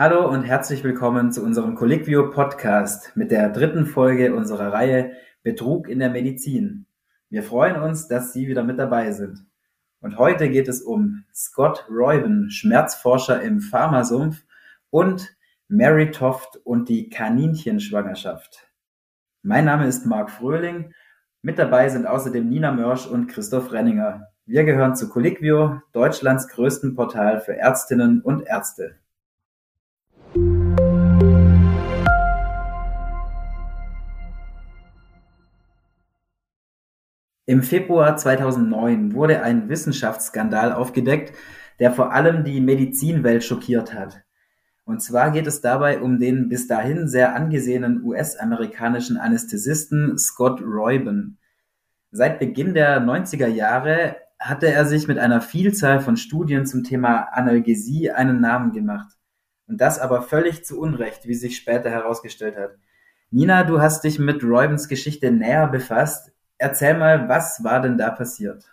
Hallo und herzlich willkommen zu unserem Colliquio Podcast mit der dritten Folge unserer Reihe Betrug in der Medizin. Wir freuen uns, dass Sie wieder mit dabei sind. Und heute geht es um Scott Royven, Schmerzforscher im Pharmasumpf und Mary Toft und die Kaninchenschwangerschaft. Mein Name ist Marc Fröhling. Mit dabei sind außerdem Nina Mörsch und Christoph Renninger. Wir gehören zu Colliquio, Deutschlands größten Portal für Ärztinnen und Ärzte. Im Februar 2009 wurde ein Wissenschaftsskandal aufgedeckt, der vor allem die Medizinwelt schockiert hat. Und zwar geht es dabei um den bis dahin sehr angesehenen US-amerikanischen Anästhesisten Scott Royben. Seit Beginn der 90er Jahre hatte er sich mit einer Vielzahl von Studien zum Thema Analgesie einen Namen gemacht. Und das aber völlig zu Unrecht, wie sich später herausgestellt hat. Nina, du hast dich mit Roybens Geschichte näher befasst. Erzähl mal, was war denn da passiert?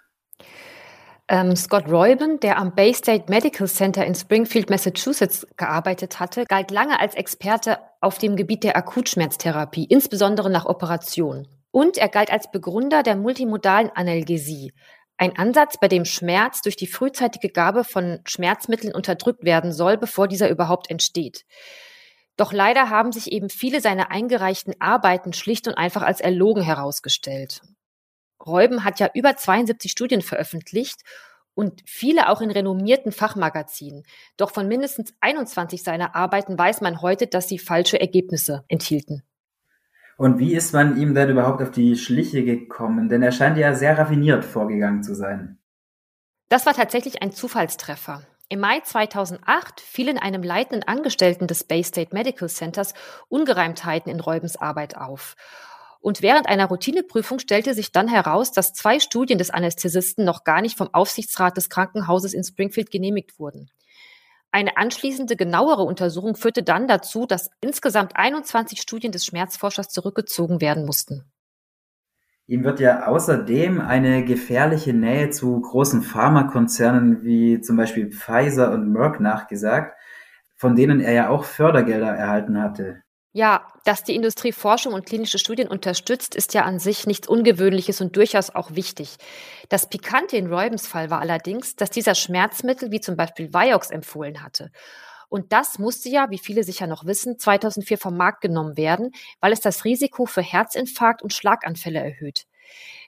Ähm, Scott Royben, der am Bay State Medical Center in Springfield, Massachusetts gearbeitet hatte, galt lange als Experte auf dem Gebiet der Akutschmerztherapie, insbesondere nach Operationen. Und er galt als Begründer der multimodalen Analgesie, ein Ansatz, bei dem Schmerz durch die frühzeitige Gabe von Schmerzmitteln unterdrückt werden soll, bevor dieser überhaupt entsteht. Doch leider haben sich eben viele seiner eingereichten Arbeiten schlicht und einfach als erlogen herausgestellt. Räuben hat ja über 72 Studien veröffentlicht und viele auch in renommierten Fachmagazinen. Doch von mindestens 21 seiner Arbeiten weiß man heute, dass sie falsche Ergebnisse enthielten. Und wie ist man ihm denn überhaupt auf die Schliche gekommen? Denn er scheint ja sehr raffiniert vorgegangen zu sein. Das war tatsächlich ein Zufallstreffer. Im Mai 2008 fielen einem leitenden Angestellten des Bay State Medical Centers Ungereimtheiten in Räubens Arbeit auf. Und während einer Routineprüfung stellte sich dann heraus, dass zwei Studien des Anästhesisten noch gar nicht vom Aufsichtsrat des Krankenhauses in Springfield genehmigt wurden. Eine anschließende genauere Untersuchung führte dann dazu, dass insgesamt 21 Studien des Schmerzforschers zurückgezogen werden mussten. Ihm wird ja außerdem eine gefährliche Nähe zu großen Pharmakonzernen wie zum Beispiel Pfizer und Merck nachgesagt, von denen er ja auch Fördergelder erhalten hatte. Ja, dass die Industrie Forschung und klinische Studien unterstützt, ist ja an sich nichts Ungewöhnliches und durchaus auch wichtig. Das Pikante in Reubens Fall war allerdings, dass dieser Schmerzmittel wie zum Beispiel Vioxx empfohlen hatte. Und das musste ja, wie viele sicher noch wissen, 2004 vom Markt genommen werden, weil es das Risiko für Herzinfarkt und Schlaganfälle erhöht.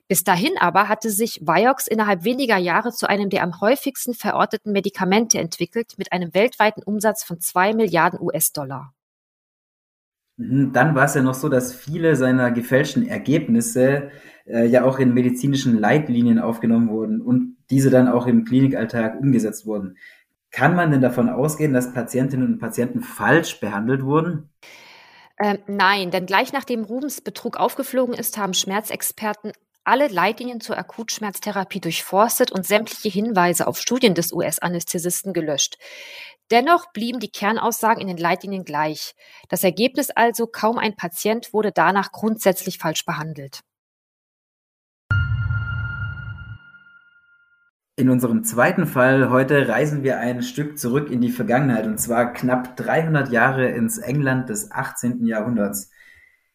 Bis dahin aber hatte sich Vioxx innerhalb weniger Jahre zu einem der am häufigsten verorteten Medikamente entwickelt, mit einem weltweiten Umsatz von zwei Milliarden US-Dollar. Mhm, dann war es ja noch so, dass viele seiner gefälschten Ergebnisse äh, ja auch in medizinischen Leitlinien aufgenommen wurden und diese dann auch im Klinikalltag umgesetzt wurden. Kann man denn davon ausgehen, dass Patientinnen und Patienten falsch behandelt wurden? Ähm, nein, denn gleich nachdem Rubens Betrug aufgeflogen ist, haben Schmerzexperten alle Leitlinien zur Akutschmerztherapie durchforstet und sämtliche Hinweise auf Studien des US-Anästhesisten gelöscht. Dennoch blieben die Kernaussagen in den Leitlinien gleich. Das Ergebnis also, kaum ein Patient wurde danach grundsätzlich falsch behandelt. In unserem zweiten Fall heute reisen wir ein Stück zurück in die Vergangenheit und zwar knapp 300 Jahre ins England des 18. Jahrhunderts.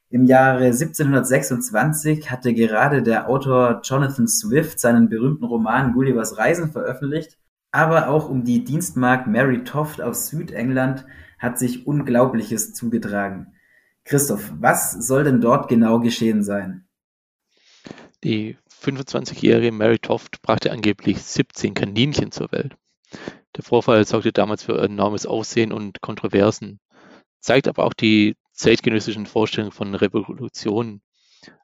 Im Jahre 1726 hatte gerade der Autor Jonathan Swift seinen berühmten Roman Gullivers Reisen veröffentlicht aber auch um die Dienstmagd Mary Toft aus Südengland hat sich Unglaubliches zugetragen. Christoph, was soll denn dort genau geschehen sein? Die 25-jährige Mary Toft brachte angeblich 17 Kaninchen zur Welt. Der Vorfall sorgte damals für enormes Aussehen und Kontroversen, zeigt aber auch die zeitgenössischen Vorstellungen von Revolution,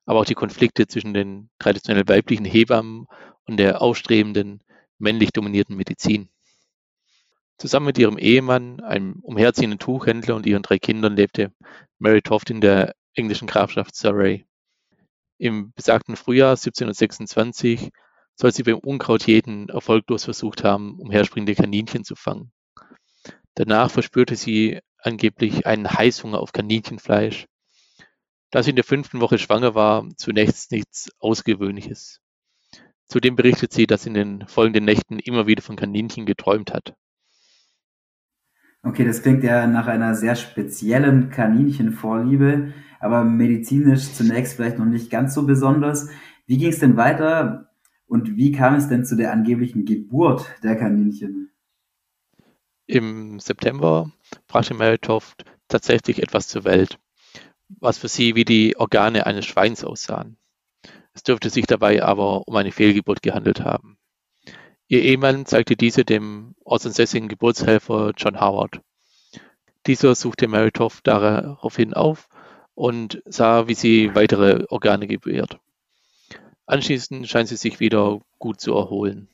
aber auch die Konflikte zwischen den traditionell weiblichen Hebammen und der aufstrebenden männlich dominierten Medizin. Zusammen mit ihrem Ehemann, einem umherziehenden Tuchhändler und ihren drei Kindern lebte Mary Toft in der englischen Grafschaft Surrey. Im besagten Frühjahr 1726 soll sie beim Unkrautjäten erfolglos versucht haben, umherspringende Kaninchen zu fangen. Danach verspürte sie angeblich einen Heißhunger auf Kaninchenfleisch. Da sie in der fünften Woche schwanger war, zunächst nichts Außergewöhnliches. Zudem berichtet sie, dass sie in den folgenden Nächten immer wieder von Kaninchen geträumt hat. Okay, das klingt ja nach einer sehr speziellen Kaninchenvorliebe, aber medizinisch zunächst vielleicht noch nicht ganz so besonders. Wie ging es denn weiter und wie kam es denn zu der angeblichen Geburt der Kaninchen? Im September brachte Meritoft tatsächlich etwas zur Welt, was für sie wie die Organe eines Schweins aussahen. Es dürfte sich dabei aber um eine Fehlgeburt gehandelt haben. Ihr Ehemann zeigte diese dem ortsansässigen Geburtshelfer John Howard. Dieser suchte Meritoff daraufhin auf und sah, wie sie weitere Organe gebärt. Anschließend scheint sie sich wieder gut zu erholen.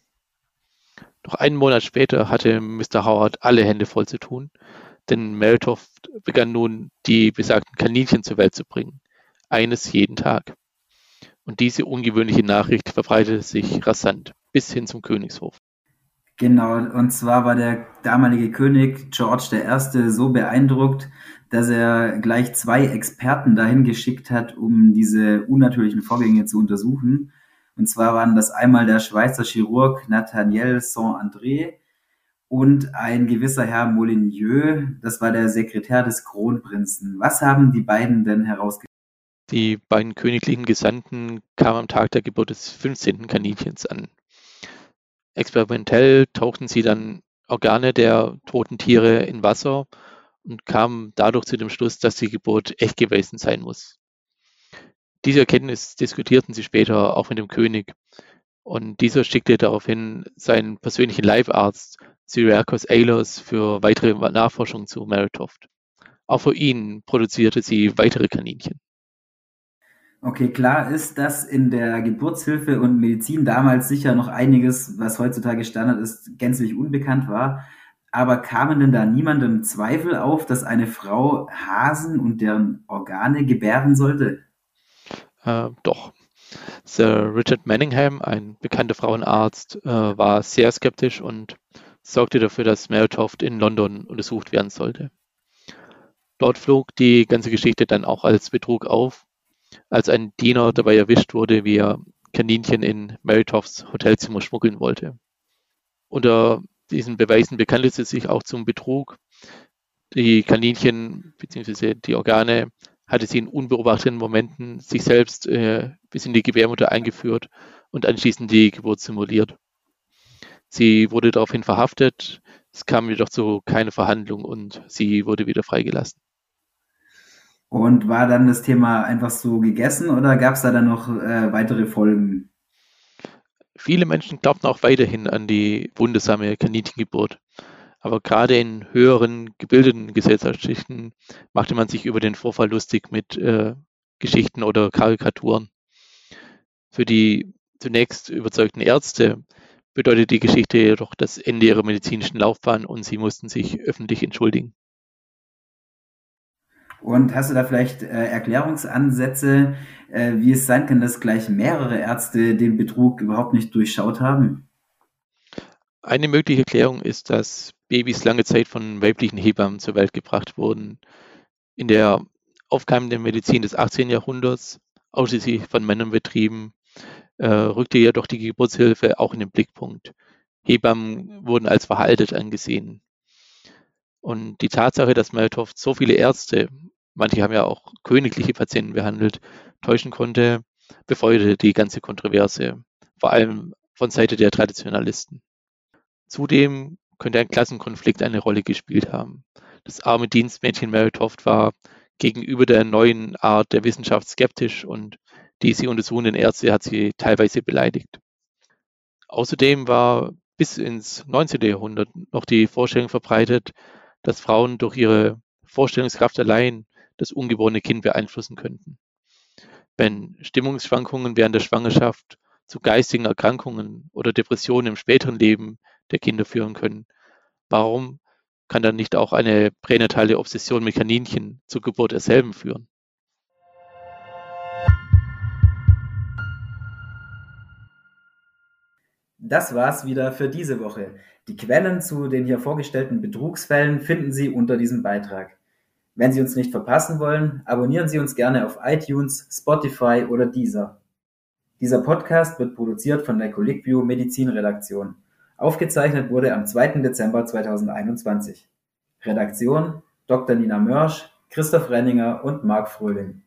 Noch einen Monat später hatte Mr. Howard alle Hände voll zu tun, denn Meritoft begann nun, die besagten Kaninchen zur Welt zu bringen. Eines jeden Tag. Und diese ungewöhnliche Nachricht verbreitete sich rasant bis hin zum Königshof. Genau, und zwar war der damalige König George I. so beeindruckt, dass er gleich zwei Experten dahin geschickt hat, um diese unnatürlichen Vorgänge zu untersuchen. Und zwar waren das einmal der Schweizer Chirurg Nathaniel Saint-André und ein gewisser Herr Molyneux, das war der Sekretär des Kronprinzen. Was haben die beiden denn herausgefunden? Die beiden königlichen Gesandten kamen am Tag der Geburt des 15. Kaninchens an. Experimentell tauchten sie dann Organe der toten Tiere in Wasser und kamen dadurch zu dem Schluss, dass die Geburt echt gewesen sein muss. Diese Erkenntnis diskutierten sie später auch mit dem König und dieser schickte daraufhin seinen persönlichen Leibarzt Cyriacus Aylers für weitere Nachforschungen zu Meritoft. Auch für ihn produzierte sie weitere Kaninchen. Okay, klar ist, dass in der Geburtshilfe und Medizin damals sicher noch einiges, was heutzutage Standard ist, gänzlich unbekannt war. Aber kamen denn da niemandem Zweifel auf, dass eine Frau Hasen und deren Organe gebären sollte? Äh, doch. Sir Richard Manningham, ein bekannter Frauenarzt, äh, war sehr skeptisch und sorgte dafür, dass Meritoft in London untersucht werden sollte. Dort flog die ganze Geschichte dann auch als Betrug auf als ein Diener dabei erwischt wurde, wie er Kaninchen in Meritofts Hotelzimmer schmuggeln wollte. Unter diesen Beweisen bekannte sie sich auch zum Betrug. Die Kaninchen bzw. die Organe hatte sie in unbeobachteten Momenten sich selbst äh, bis in die Gebärmutter eingeführt und anschließend die Geburt simuliert. Sie wurde daraufhin verhaftet, es kam jedoch zu keiner Verhandlung und sie wurde wieder freigelassen. Und war dann das Thema einfach so gegessen oder gab es da dann noch äh, weitere Folgen? Viele Menschen glaubten auch weiterhin an die wundersame Kaninchengeburt. Aber gerade in höheren gebildeten Gesellschaftsschichten machte man sich über den Vorfall lustig mit äh, Geschichten oder Karikaturen. Für die zunächst überzeugten Ärzte bedeutet die Geschichte jedoch das Ende ihrer medizinischen Laufbahn und sie mussten sich öffentlich entschuldigen. Und hast du da vielleicht äh, Erklärungsansätze, äh, wie es sein kann, dass gleich mehrere Ärzte den Betrug überhaupt nicht durchschaut haben? Eine mögliche Erklärung ist, dass Babys lange Zeit von weiblichen Hebammen zur Welt gebracht wurden. In der aufkeimenden Medizin des 18. Jahrhunderts, ausschließlich von Männern betrieben, äh, rückte jedoch die Geburtshilfe auch in den Blickpunkt. Hebammen wurden als verhaltet angesehen. Und die Tatsache, dass Malthof so viele Ärzte, manche haben ja auch königliche Patienten behandelt, täuschen konnte, befeuerte die ganze Kontroverse, vor allem von Seite der Traditionalisten. Zudem könnte ein Klassenkonflikt eine Rolle gespielt haben. Das arme Dienstmädchen Mary Toft war gegenüber der neuen Art der Wissenschaft skeptisch und die sie untersuchenden Ärzte hat sie teilweise beleidigt. Außerdem war bis ins 19. Jahrhundert noch die Vorstellung verbreitet, dass Frauen durch ihre Vorstellungskraft allein das ungeborene Kind beeinflussen könnten. Wenn Stimmungsschwankungen während der Schwangerschaft zu geistigen Erkrankungen oder Depressionen im späteren Leben der Kinder führen können, warum kann dann nicht auch eine pränatale Obsession mit Kaninchen zur Geburt derselben führen? Das war's wieder für diese Woche. Die Quellen zu den hier vorgestellten Betrugsfällen finden Sie unter diesem Beitrag. Wenn Sie uns nicht verpassen wollen, abonnieren Sie uns gerne auf iTunes, Spotify oder Deezer. Dieser Podcast wird produziert von der CollegView Medizin Redaktion. Aufgezeichnet wurde am 2. Dezember 2021. Redaktion Dr. Nina Mörsch, Christoph Renninger und Marc Fröhling.